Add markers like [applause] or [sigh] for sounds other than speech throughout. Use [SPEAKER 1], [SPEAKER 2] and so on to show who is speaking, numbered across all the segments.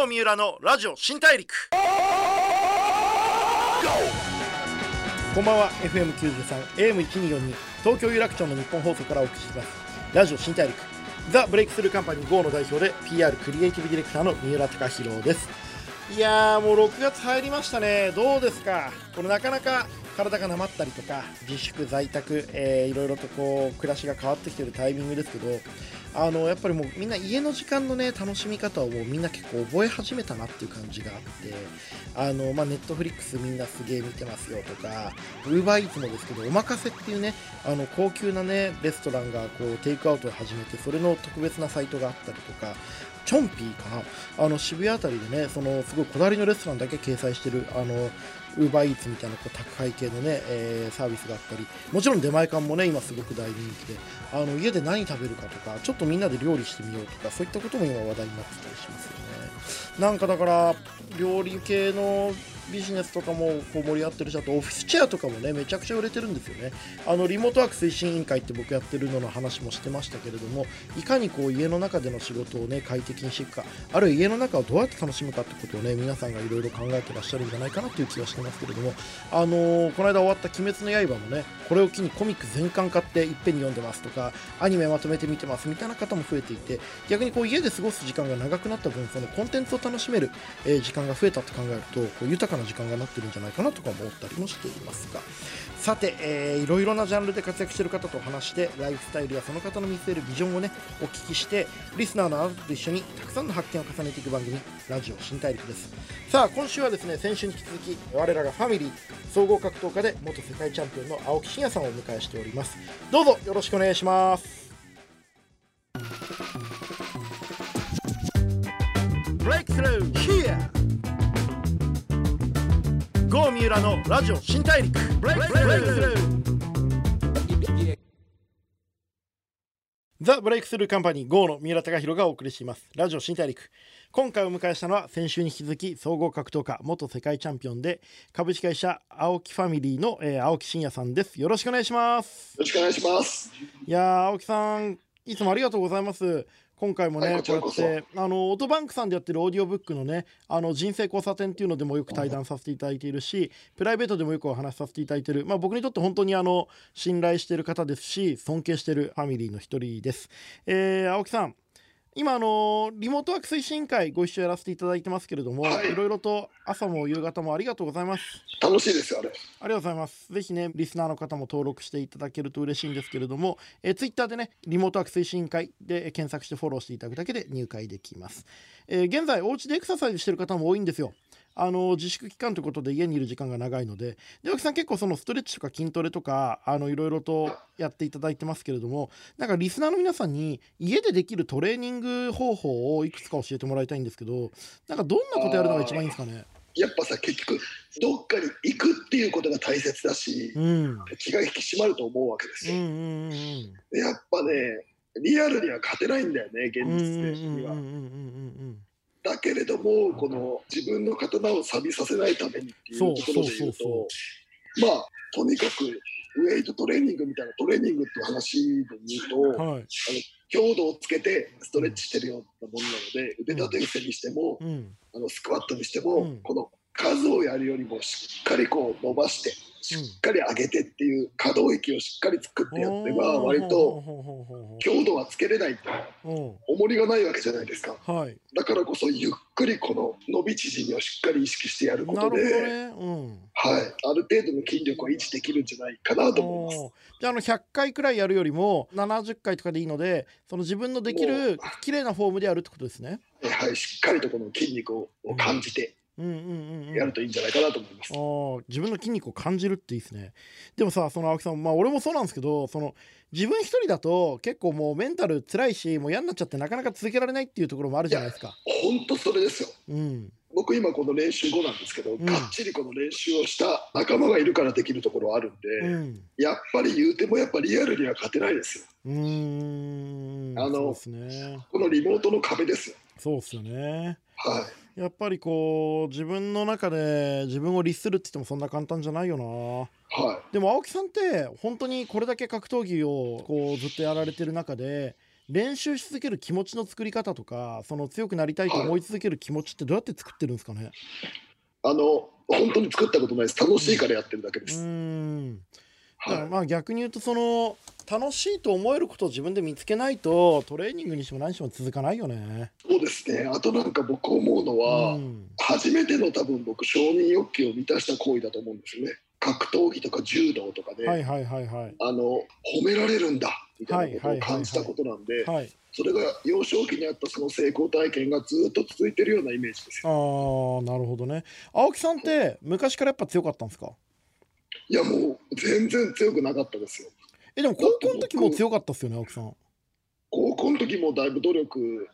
[SPEAKER 1] 郷三浦のラジオ新大陸。こんばんは FM93 AM1242 東京有楽町の日本放送からお送りします。ラジオ新大陸。ザ・ブレイクスルーカンパニー GO の代表で PR クリエイティブディレクターの三浦貴大です。いやーもう6月入りましたね。どうですか？これなかなか体がなまったりとか自粛在宅、えー、いろいろとこう暮らしが変わってきてるタイミングですけどあのやっぱりもうみんな家の時間のね楽しみ方をもうみんな結構覚え始めたなっていう感じがあってあのまあネットフリックスみんなすげえ見てますよとかウーバーイーツもですけどおまかせっていうねあの高級なねレストランがこうテイクアウトを始めてそれの特別なサイトがあったりとかチョンピーかなあの渋谷あたりでねそのすごいこだわりのレストランだけ掲載してるあのウーバーイーツみたいなこう宅配系のね、えー、サービスがあったりもちろん出前館もね今すごく大人気であの家で何食べるかとかちょっとみんなで料理してみようとかそういったことも今話題になってたりしますよね。なんかだから料理系のビジネスとかもこう盛り合ってるしあとオフィスチェアとかもねめちゃくちゃ売れてるんですよね。あのリモートワーク推進委員会って僕やってるのの話もしてましたけれどもいかにこう家の中での仕事をね快適にしていくかあるいは家の中をどうやって楽しむかってことをね皆さんがいろいろ考えてらっしゃるんじゃないかなという気がしてますけれどもあのー、この間終わった「鬼滅の刃」もねこれを機にコミック全巻買っていっぺんに読んでますとかアニメまとめて見てますみたいな方も増えていて逆にこう家で過ごす時間が長くなった分そのコンテンツを楽しめる、えー、時間が増えたと考えるとこう豊かなな時間がなってるんじゃないかなとか思ったりもしていますが。さて、えー、いろいろなジャンルで活躍している方と話してライフスタイルやその方の見据えるビジョンをねお聞きしてリスナーのあなたと一緒にたくさんの発見を重ねていく番組ラジオ新大陸です。さあ今週はですね先週に引き続き我らがファミリー総合格闘家で元世界チャンピオンの青木真也さんをお迎えしております。どうぞよろしくお願いします。ブレイクスルー here! 郷三浦のラジオ新大陸。ブレイクスルーザ・ブレイクスルーカンパニー GO の三浦貴大がお送りしています。ラジオ新大陸。今回お迎えしたのは先週に引き続き総合格闘家元世界チャンピオンで株式会社青木ファミリーの、えー、青木真也さんです。よろしくお願いします。
[SPEAKER 2] よろしくお願いします。
[SPEAKER 1] いや青木さんいつもありがとうございます今回もね、こうやってあのオートバンクさんでやってるオーディオブックのねあの人生交差点っていうのでもよく対談させていただいているしプライベートでもよくお話しさせていただいている、まあ、僕にとって本当にあの信頼している方ですし尊敬しているファミリーの一人です。えー、青木さん今あのリモートワーク推進会ご一緒やらせていただいてますけれども、はい、いろいろと朝も夕方もありがとうございます。
[SPEAKER 2] 楽しいですよあれ。あ
[SPEAKER 1] りがとうございます。ぜひねリスナーの方も登録していただけると嬉しいんですけれども、えツイッターでねリモートワーク推進会で検索してフォローしていただくだけで入会できます、えー、現在お家でエクササイズしてる方も多いんですよあの自粛期間ということで家にいる時間が長いのでで青木さん結構そのストレッチとか筋トレとかあのいろいろとやっていただいてますけれどもなんかリスナーの皆さんに家でできるトレーニング方法をいくつか教えてもらいたいんですけどなんかどんなことやるのが一番いいんですかね？
[SPEAKER 2] やっぱさ結局どっかに行くっていうことが大切だし、うん、気が引き締まると思うわけですよ。うんうんうん、やっぱねリアルには勝てないんだよね現実的には。だけれどもこの自分の刀を錆びさせないためにっていうところで言うとまあとにかくウェイトトレーニングみたいなトレーニングっていう話で言うと、はい、あの強度をつけてストレッチしてるようなものなので腕立て伏せにしても、うん、あのスクワットにしても、うん、この数をやるよりもしっかりこう伸ばしてしっかり上げてっていう可動域をしっかり作ってやってば割と強度はつけれないと。重りがないわけじゃないですか、はい、だからこそゆっくりこの伸び縮みをしっかり意識してやることで、ね。うん、はい、ある程度の筋力を維持できるんじゃないかなと思います。
[SPEAKER 1] じゃあの100回くらいやるよりも70回とかでいいのでその自分のできる綺麗なフォームでやるってことですね。
[SPEAKER 2] はい。しっかりとこの筋肉を感じて、やるといいんじゃないかなと思います。
[SPEAKER 1] あ自分の筋肉を感じるっていいですね。でもさその青木さんまあ俺もそうなんですけどその自分一人だと結構もうメンタル辛いしもう嫌になっちゃってなかなか続けられないっていうところもあるじゃないですか。
[SPEAKER 2] 本当それですよ。うん。僕今この練習後なんですけど、うん、がっちりこの練習をした仲間がいるからできるところはあるんで、うん、やっぱり言うてもやっぱリアルには勝てないですよ。うんあの、ね、このリモートの壁ですよ。
[SPEAKER 1] そうっすよね。はい。やっぱりこう自分の中で自分を律するって言ってもそんな簡単じゃないよな、はい、でも青木さんって本当にこれだけ格闘技をこうずっとやられてる中で練習し続ける気持ちの作り方とかその強くなりたいと思い続ける気持ちってどうやって作ってるんですかね、
[SPEAKER 2] あの本当に作ったことないです。楽しいからやってるだけです。
[SPEAKER 1] うんだからまあ逆に言うとその楽しいと思えることを自分で見つけないとトレーニングにしても何しても続かないよね。
[SPEAKER 2] そうですねあとなんか僕思うのは、うん、初めての多分僕承認欲求を満たした行為だと思うんですよね。格闘技とか柔道とかで、はいはいはいはい、あの褒められるんだみたいなことを感じたことなんで、それが幼少期にあったその成功体験がずっと続いてるようなイメージです
[SPEAKER 1] よ。あなるほどね。青木さんって昔からやっぱ強かったんですか？
[SPEAKER 2] いやもう全然強くなかったですよ。
[SPEAKER 1] えでも高校の時も強かったですよね青木さん。
[SPEAKER 2] 高校の時もだいぶ努力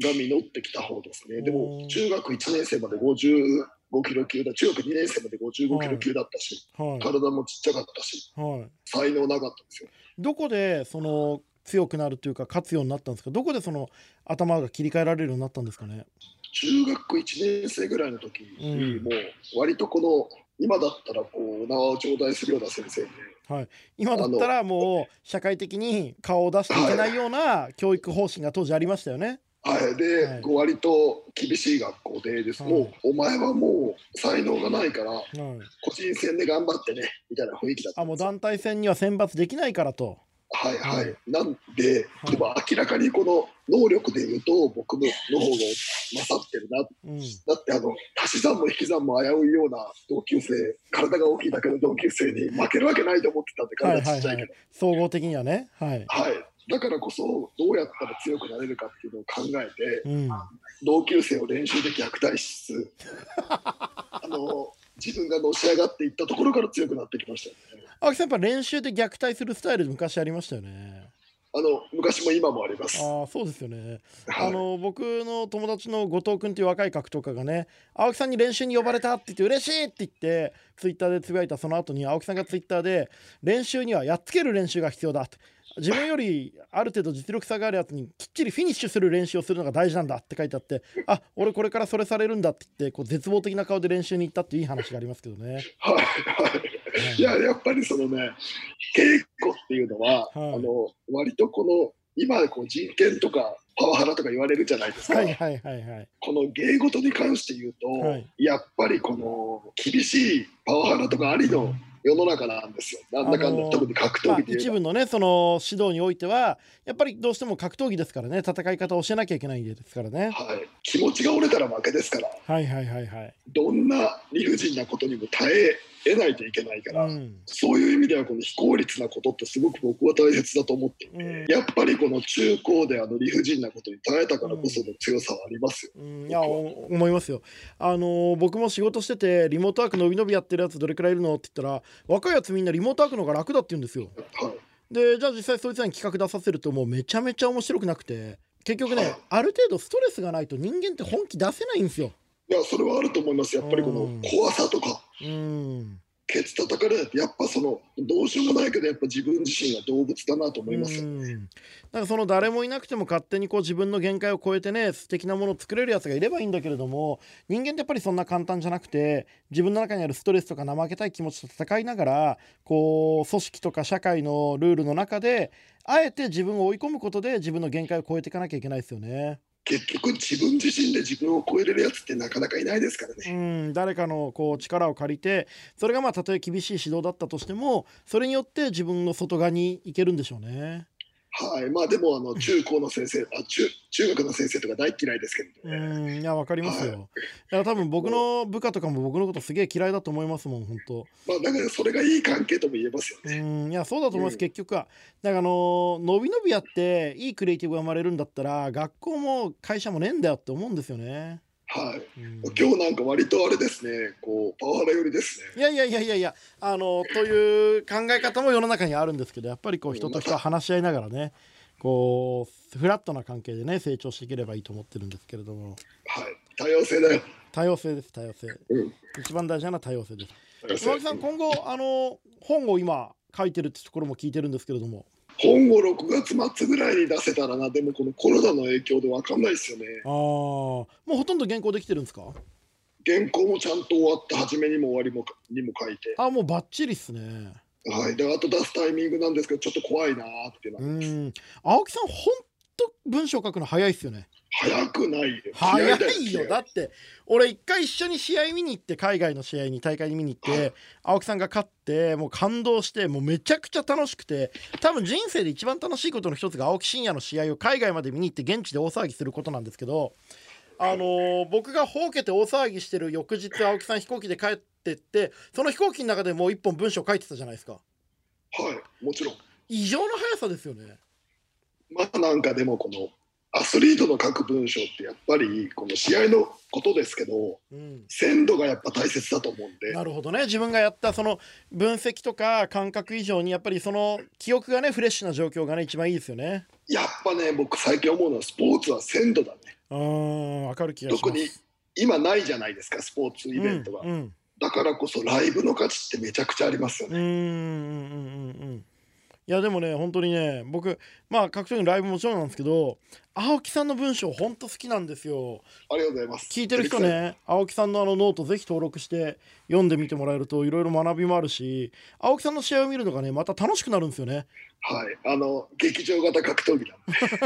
[SPEAKER 2] が実ってきた方ですね。でも中学1年生まで50 5キロ級だ中学2年生まで55キロ級だったし、はい、体もちっちゃかったし、はい、才能なかったんですよ。
[SPEAKER 1] どこでその強くなるというか勝つようになったんですか？どこでその頭が切り替えられるようになったんですかね？
[SPEAKER 2] 中学校1年生ぐらいの時に、もう割とこの今だったらこうお縄を頂戴するような先生で、
[SPEAKER 1] はい、今だったらもう社会的に顔を出していけないような教育方針が当時ありましたよね。
[SPEAKER 2] はい、で、はい、割と厳しい学校でです、はい、もうお前はもう才能がないから、はい、個人戦で頑張ってねみたいな雰囲気だった
[SPEAKER 1] あもう団体戦には選抜できないからと。
[SPEAKER 2] はいはい、なんで、でも明らかにこの能力で言うと僕のの方が勝ってるな、うん、だってあの足し算も引き算も危ういような同級生体が大きいだけの同級生に負けるわけないと思ってたんで体ちっちゃいけど、はい。はいはい、
[SPEAKER 1] 総合的にはね。はい、
[SPEAKER 2] はい、だからこそどうやったら強くなれるかっていうのを考えて、うん、同級生を練習で虐待しつつあの自分がのし上がっていったところから強くなってきましたよね。
[SPEAKER 1] 青木さんやっぱ練習で虐待するスタイル昔ありましたよね。
[SPEAKER 2] あの昔も今もあります。
[SPEAKER 1] あそうですよね。はい、あの僕の友達の後藤君っていう若い格闘家がね、青木さんに練習に呼ばれたって言って嬉しいって言ってツイッターでつぶやいたその後に青木さんがツイッターで練習にはやっつける練習が必要だと。自分よりある程度実力差があるやつにきっちりフィニッシュする練習をするのが大事なんだって書いてあってあ俺これからそれされるんだって言ってこう絶望的な顔で練習に行ったっていい話がありますけどね。
[SPEAKER 2] はいはい、いややっぱりそのね稽古っていうのは、はい、あの割とこの今こう人権とかパワハラとか言われるじゃないですか。はいはいはいはい、この芸事に関して言うと、はい、やっぱりこの厳しいパワハラとかありの世の中なんですよ。なんだかんだ、特に格闘技
[SPEAKER 1] で、まあ、一部のねその指導においてはやっぱりどうしても格闘技ですからね戦い方を教えなきゃいけないですからね。
[SPEAKER 2] はい。気持ちが折れたら負けですから。
[SPEAKER 1] はいはいはいはい。
[SPEAKER 2] どんな理不尽なことにも耐え得ないといけないから、うん、そういう意味ではこの非効率なことってすごく僕は大切だと思っていて、うん、やっぱりこの中高であの理不尽なことに耐えたからこその強さはありますよ。
[SPEAKER 1] うん、いや思いますよ。あのー、僕も仕事しててリモートワーク伸び伸びやってるやつどれくらいいるのって言ったら若いやつみんなリモートワークの方が楽だって言うんですよ。はい、でじゃあ実際そいつらに企画出させるともうめちゃめちゃ面白くなくて結局ね、はい、ある程度ストレスがないと人間って本気出せないんですよ。
[SPEAKER 2] いやそれはあると思います。やっぱりこの怖さとか。うん。ケツ叩かれやっぱそのどうしようもないけどやっぱ自分自身は動物だなと思います。よ、ね、
[SPEAKER 1] なんかその誰もいなくても勝手にこう自分の限界を超えてね素敵なものを作れるやつがいればいいんだけれども人間ってやっぱりそんな簡単じゃなくて自分の中にあるストレスとか怠けたい気持ちと戦いながらこう組織とか社会のルールの中であえて自分を追い込むことで自分の限界を超えていかなきゃいけないですよね。
[SPEAKER 2] 結局自分自身で自分を超えれるやつってなかなかいないですからね。
[SPEAKER 1] うん誰かのこう力を借りてそれがまあたとえ厳しい指導だったとしてもそれによって自分の外側に行けるんでしょうね。
[SPEAKER 2] はい、まあでもあの [laughs] 中高の先生、あ中中学の先生とか大嫌いですけどね。
[SPEAKER 1] うん、いやわかりますよ。はい、いや多分僕の部下とかも僕のことすげえ嫌いだと思いますもん本当。
[SPEAKER 2] まあだからそれがいい関係とも言えますよね。
[SPEAKER 1] うん、いやそうだと思います、うん、結局は。だからあの伸び伸びやっていいクリエイティブが生まれるんだったら学校も会社もねえんだよって思うんですよね。
[SPEAKER 2] はい、今日なんか割とあれですね、こうパワハラ寄りですね。
[SPEAKER 1] いやいやいやいやいや、あのという考え方も世の中にあるんですけど、やっぱりこう人と人は話し合いながらね、こうフラットな関係でね成長していければいいと思ってるんですけれども。
[SPEAKER 2] はい。多様性だよ。
[SPEAKER 1] 多様性です多様性、うん、一番大事なのは多様性です。山木さん今後あの本を今書いてるってところも聞いてるんですけれども
[SPEAKER 2] 本を6月末ぐらいに出せたらな。でもこのコロナの影響で分かんないですよね。
[SPEAKER 1] ああもうほとんど原稿できてるんですか？
[SPEAKER 2] 原稿もちゃんと終わって初めにも終わりもにも書いて。
[SPEAKER 1] あもうバッチリっすね。
[SPEAKER 2] はい、であと出すタイミングなんですけどちょっと怖いなってなうん。
[SPEAKER 1] 青木さん本と文章書くの早いっすよね
[SPEAKER 2] 早くないよ。
[SPEAKER 1] 早いよ。だって俺一回一緒に試合見に行って海外の試合に大会に見に行って、青木さんが勝ってもう感動してもうめちゃくちゃ楽しくて多分人生で一番楽しいことの一つが青木真也の試合を海外まで見に行って現地で大騒ぎすることなんですけどあのー、僕がほうけて大騒ぎしてる翌日青木さん飛行機で帰ってってその飛行機の中でもう一本文章書いてたじゃないですか。
[SPEAKER 2] はいもちろん。
[SPEAKER 1] 異常な速さですよね。
[SPEAKER 2] まあなんかでもこのアスリートの書く文章ってやっぱりこの試合のことですけど、うん、鮮度がやっぱ大切だと思うんで。
[SPEAKER 1] なるほどね。自分がやったその分析とか感覚以上にやっぱりその記憶がねフレッシュな状況がね一番いいですよね。
[SPEAKER 2] やっぱね僕最近思うのはスポーツは鮮度だね。
[SPEAKER 1] うん分かる気がします。
[SPEAKER 2] 特に今ないじゃないですかスポーツイベントが、うんうん、だからこそライブの価値ってめちゃくちゃありますよね。うんうんうんうん。
[SPEAKER 1] いやでもね本当にね僕まあ格闘技のライブもちろんなんですけど青木さんの文章本当好きなんですよ。
[SPEAKER 2] ありがとうございます。
[SPEAKER 1] 聞いてる人ね青木さんのあのノートぜひ登録して読んでみてもらえるといろいろ学びもあるし青木さんの試合を見るのがねまた楽しくなるんですよね。
[SPEAKER 2] はい、あの劇場型格闘技だ、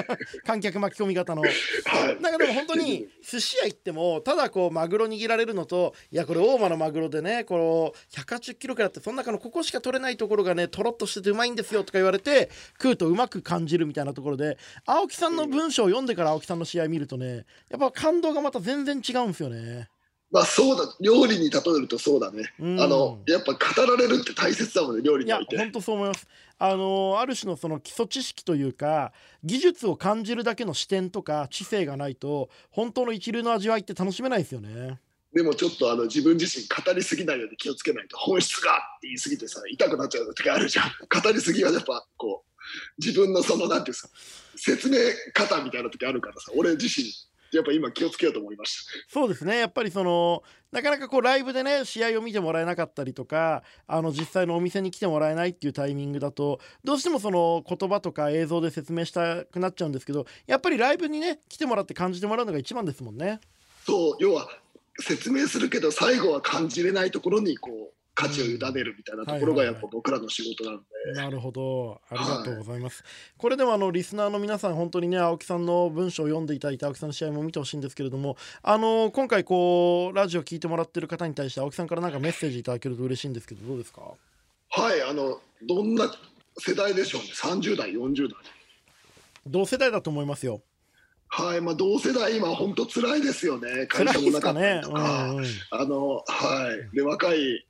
[SPEAKER 2] [laughs]
[SPEAKER 1] 観客巻き込み型の、はい、なんかでも本当に寿司屋行ってもただこうマグロ握られるのといやこれ大間のマグロでねこの180キロくらいってその中のここしか取れないところがねとろっとしててうまいんですよとか言われて食うとうまく感じるみたいなところで青木さんの文章を読んでから青木さんの試合見るとねやっぱ感動がまた全然違うんですよね。
[SPEAKER 2] まあそうだ料理に例えるとそうだね、うん、あのやっぱ語られるって大切だもんね料理において。
[SPEAKER 1] いや本当そう思います。あのある種のその基礎知識というか技術を感じるだけの視点とか知性がないと本当の一流の味わいって楽しめないですよね。
[SPEAKER 2] でもちょっとあの自分自身語りすぎないように気をつけないと本質がって言い過ぎてさ痛くなっちゃう時あるじゃん。語りすぎはやっぱこう自分のそのなんていうんですか説明方みたいな時あるからさ俺自身やっぱ今気をつけようと思いました
[SPEAKER 1] そうですねやっぱりそのなかなかこうライブでね試合を見てもらえなかったりとかあの実際のお店に来てもらえないっていうタイミングだとどうしてもその言葉とか映像で説明したくなっちゃうんですけどやっぱりライブにね来てもらって感じてもらうのが一番ですもんね。
[SPEAKER 2] そう要は説明するけど最後は感じれないところにこう価値を委ねるみたいなところがやっぱ僕らの仕事なんで、
[SPEAKER 1] なるほど。ありがとうございます、はい、これでもあのリスナーの皆さん本当にね青木さんの文章を読んでいただいて青木さんの試合も見てほしいんですけれどもあの今回こうラジオ聞いてもらってる方に対して青木さんからなんかメッセージいただけると嬉しいんですけどどうですか？
[SPEAKER 2] はいあのどんな世代でしょうね。30代40代。
[SPEAKER 1] 同世代だと思いますよ。
[SPEAKER 2] はいまあ、同世代、今、本当辛いですよね、会社もなかったりとか、ねうんうん、あのはい、で若い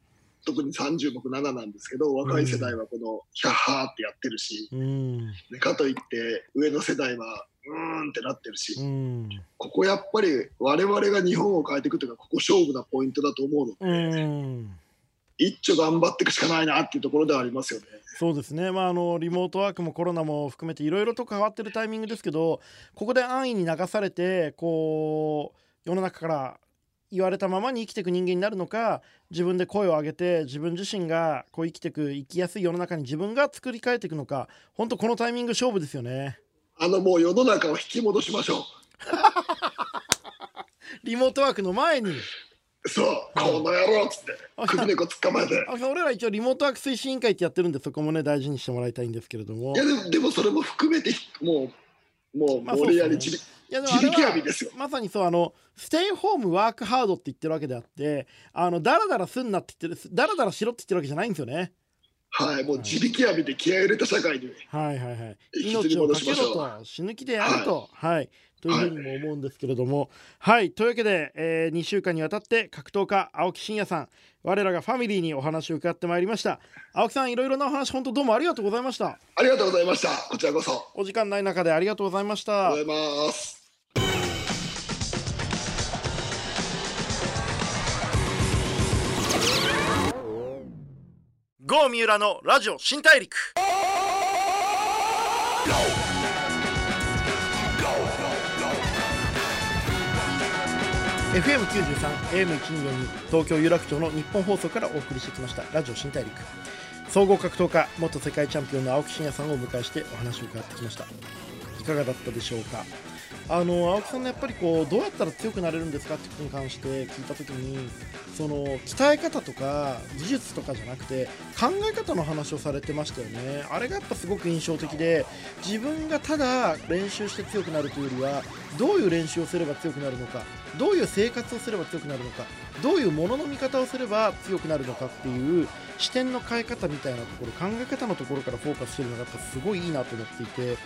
[SPEAKER 2] 特に30僕7なんですけど若い世代はこのヒャッハーってやってるし、うん、でかといって上の世代はうーんってなってるし、うん、ここやっぱり我々が日本を変えていくというかここ勝負なポイントだと思うので、うん、一丁頑張っていくしかないなっていうところではありますよね。
[SPEAKER 1] そうですね、まあ、あのリモートワークもコロナも含めていろいろと変わってるタイミングですけどここで安易に流されてこう世の中から言われたままに生きていく人間になるのか自分で声を上げて自分自身がこう生きていく生きやすい世の中に自分が作り変えていくのか本当このタイミング勝負ですよね。
[SPEAKER 2] あのもう世の中を引き戻しましょう。[laughs]
[SPEAKER 1] リモートワークの前に。
[SPEAKER 2] そう、この野郎っつって首根捕まえて。
[SPEAKER 1] 俺ら一応リモートワーク推進委員会ってやってるんでそこもね大事にしてもらいたいんですけれども。
[SPEAKER 2] いやでもでもそれも含めてもうもう、まあ、俺やりちび、いやでもあれは
[SPEAKER 1] まさにそうあのステイホームワークハードって言ってるわけであってあのダラダラすんなって言ってるダラダラしろって言ってるわけじゃないんですよね。
[SPEAKER 2] はいもう自力浴びて気合い入れた社会に
[SPEAKER 1] はい。はいはい命をかけろと死ぬ気でやると。はい、はいというふうにも思うんですけれども、はい、はい、というわけで、えー、2週間にわたって格闘家青木真也さん。我らがファミリーにお話を伺ってまいりました。青木さんいろいろなお話本当どうもありがとうございました。
[SPEAKER 2] ありがとうございました。こちらこそ。
[SPEAKER 1] お時間ない中でありがとうございました。
[SPEAKER 2] ありがとうございます。
[SPEAKER 1] 郷三浦のラジオ新大陸 FM93、AM124 東京有楽町の日本放送からお送りしてきましたラジオ新大陸。総合格闘家元世界チャンピオンの青木真也さんをお迎えしてお話を伺ってきました。いかがだったでしょうか？あの青木さんのやっぱりこうどうやったら強くなれるんですかってことに関して聞いた時にその鍛え方とか技術とかじゃなくて考え方の話をされてましたよね。あれがやっぱすごく印象的で自分がただ練習して強くなるというよりはどういう練習をすれば強くなるのか。どういう生活をすれば強くなるのかどういうものの見方をすれば強くなるのかっていう視点の変え方みたいなところ考え方のところからフォーカスしてるのがやっぱすごいいいなと思っていて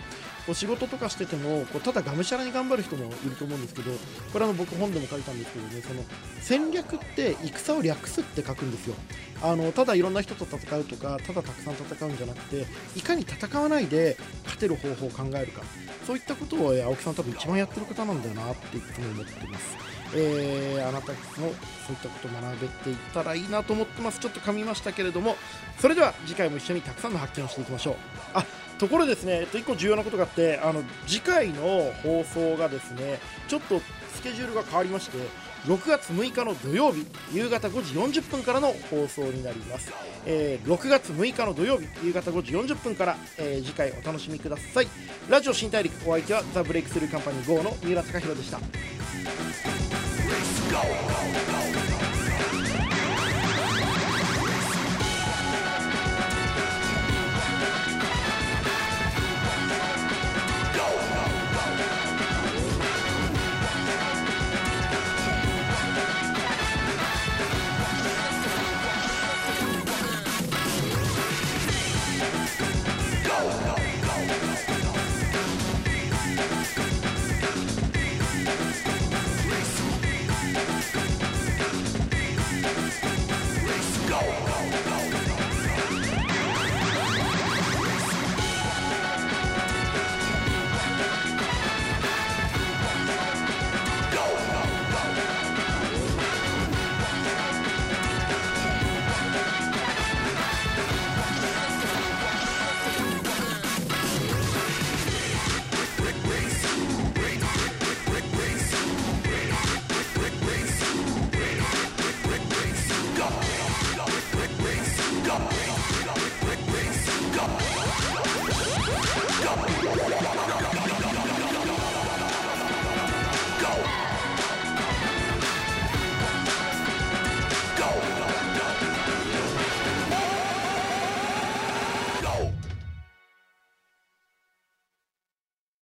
[SPEAKER 1] こう仕事とかしててもこうただがむしゃらに頑張る人もいると思うんですけどこれは僕本でも書いたんですけどねその戦略って戦を略すって書くんですよ。あのただいろんな人と戦うとかただたくさん戦うんじゃなくていかに戦わないで勝てる方法を考えるか。そういったことを青木さん多分一番やってる方なんだよなっていつも思ってます。えー、あなたもそういったことを学べていったらいいなと思ってます。ちょっと噛みましたけれどもそれでは次回も一緒にたくさんの発見をしていきましょう。あところですね、えっと、1個重要なことがあってあの次回の放送がですねちょっとスケジュールが変わりまして6月6日の土曜日夕方5時40分からの放送になります、えー、6月6日の土曜日夕方5時40分から、えー、次回お楽しみください。ラジオ新大陸お相手はザ・ブレイクスルーカンパニー GO の三浦貴大でした。